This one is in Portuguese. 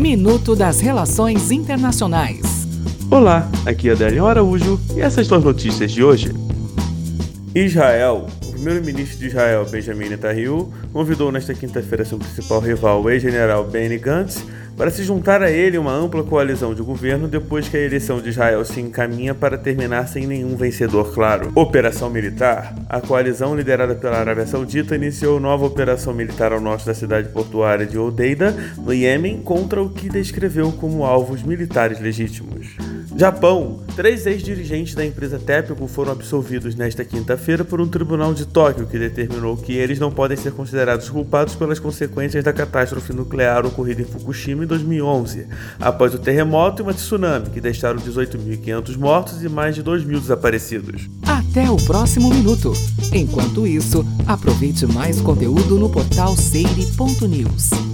Minuto das Relações Internacionais. Olá, aqui é Adélio Araújo e essas são as notícias de hoje. Israel. O primeiro-ministro de Israel, Benjamin Netanyahu, convidou nesta quinta-feira seu principal rival, o ex-general Benny Gantz, para se juntar a ele uma ampla coalizão de governo depois que a eleição de Israel se encaminha para terminar sem nenhum vencedor claro. Operação Militar. A coalizão liderada pela Arábia Saudita iniciou nova operação militar ao norte da cidade portuária de Odeida, no Iêmen, contra o que descreveu como alvos militares legítimos. Japão. Três ex-dirigentes da empresa Tepco foram absolvidos nesta quinta-feira por um tribunal de Tóquio que determinou que eles não podem ser considerados culpados pelas consequências da catástrofe nuclear ocorrida em Fukushima em 2011, após o terremoto e uma tsunami que deixaram 18.500 mortos e mais de 2 mil desaparecidos. Até o próximo minuto. Enquanto isso, aproveite mais conteúdo no portal seire.news.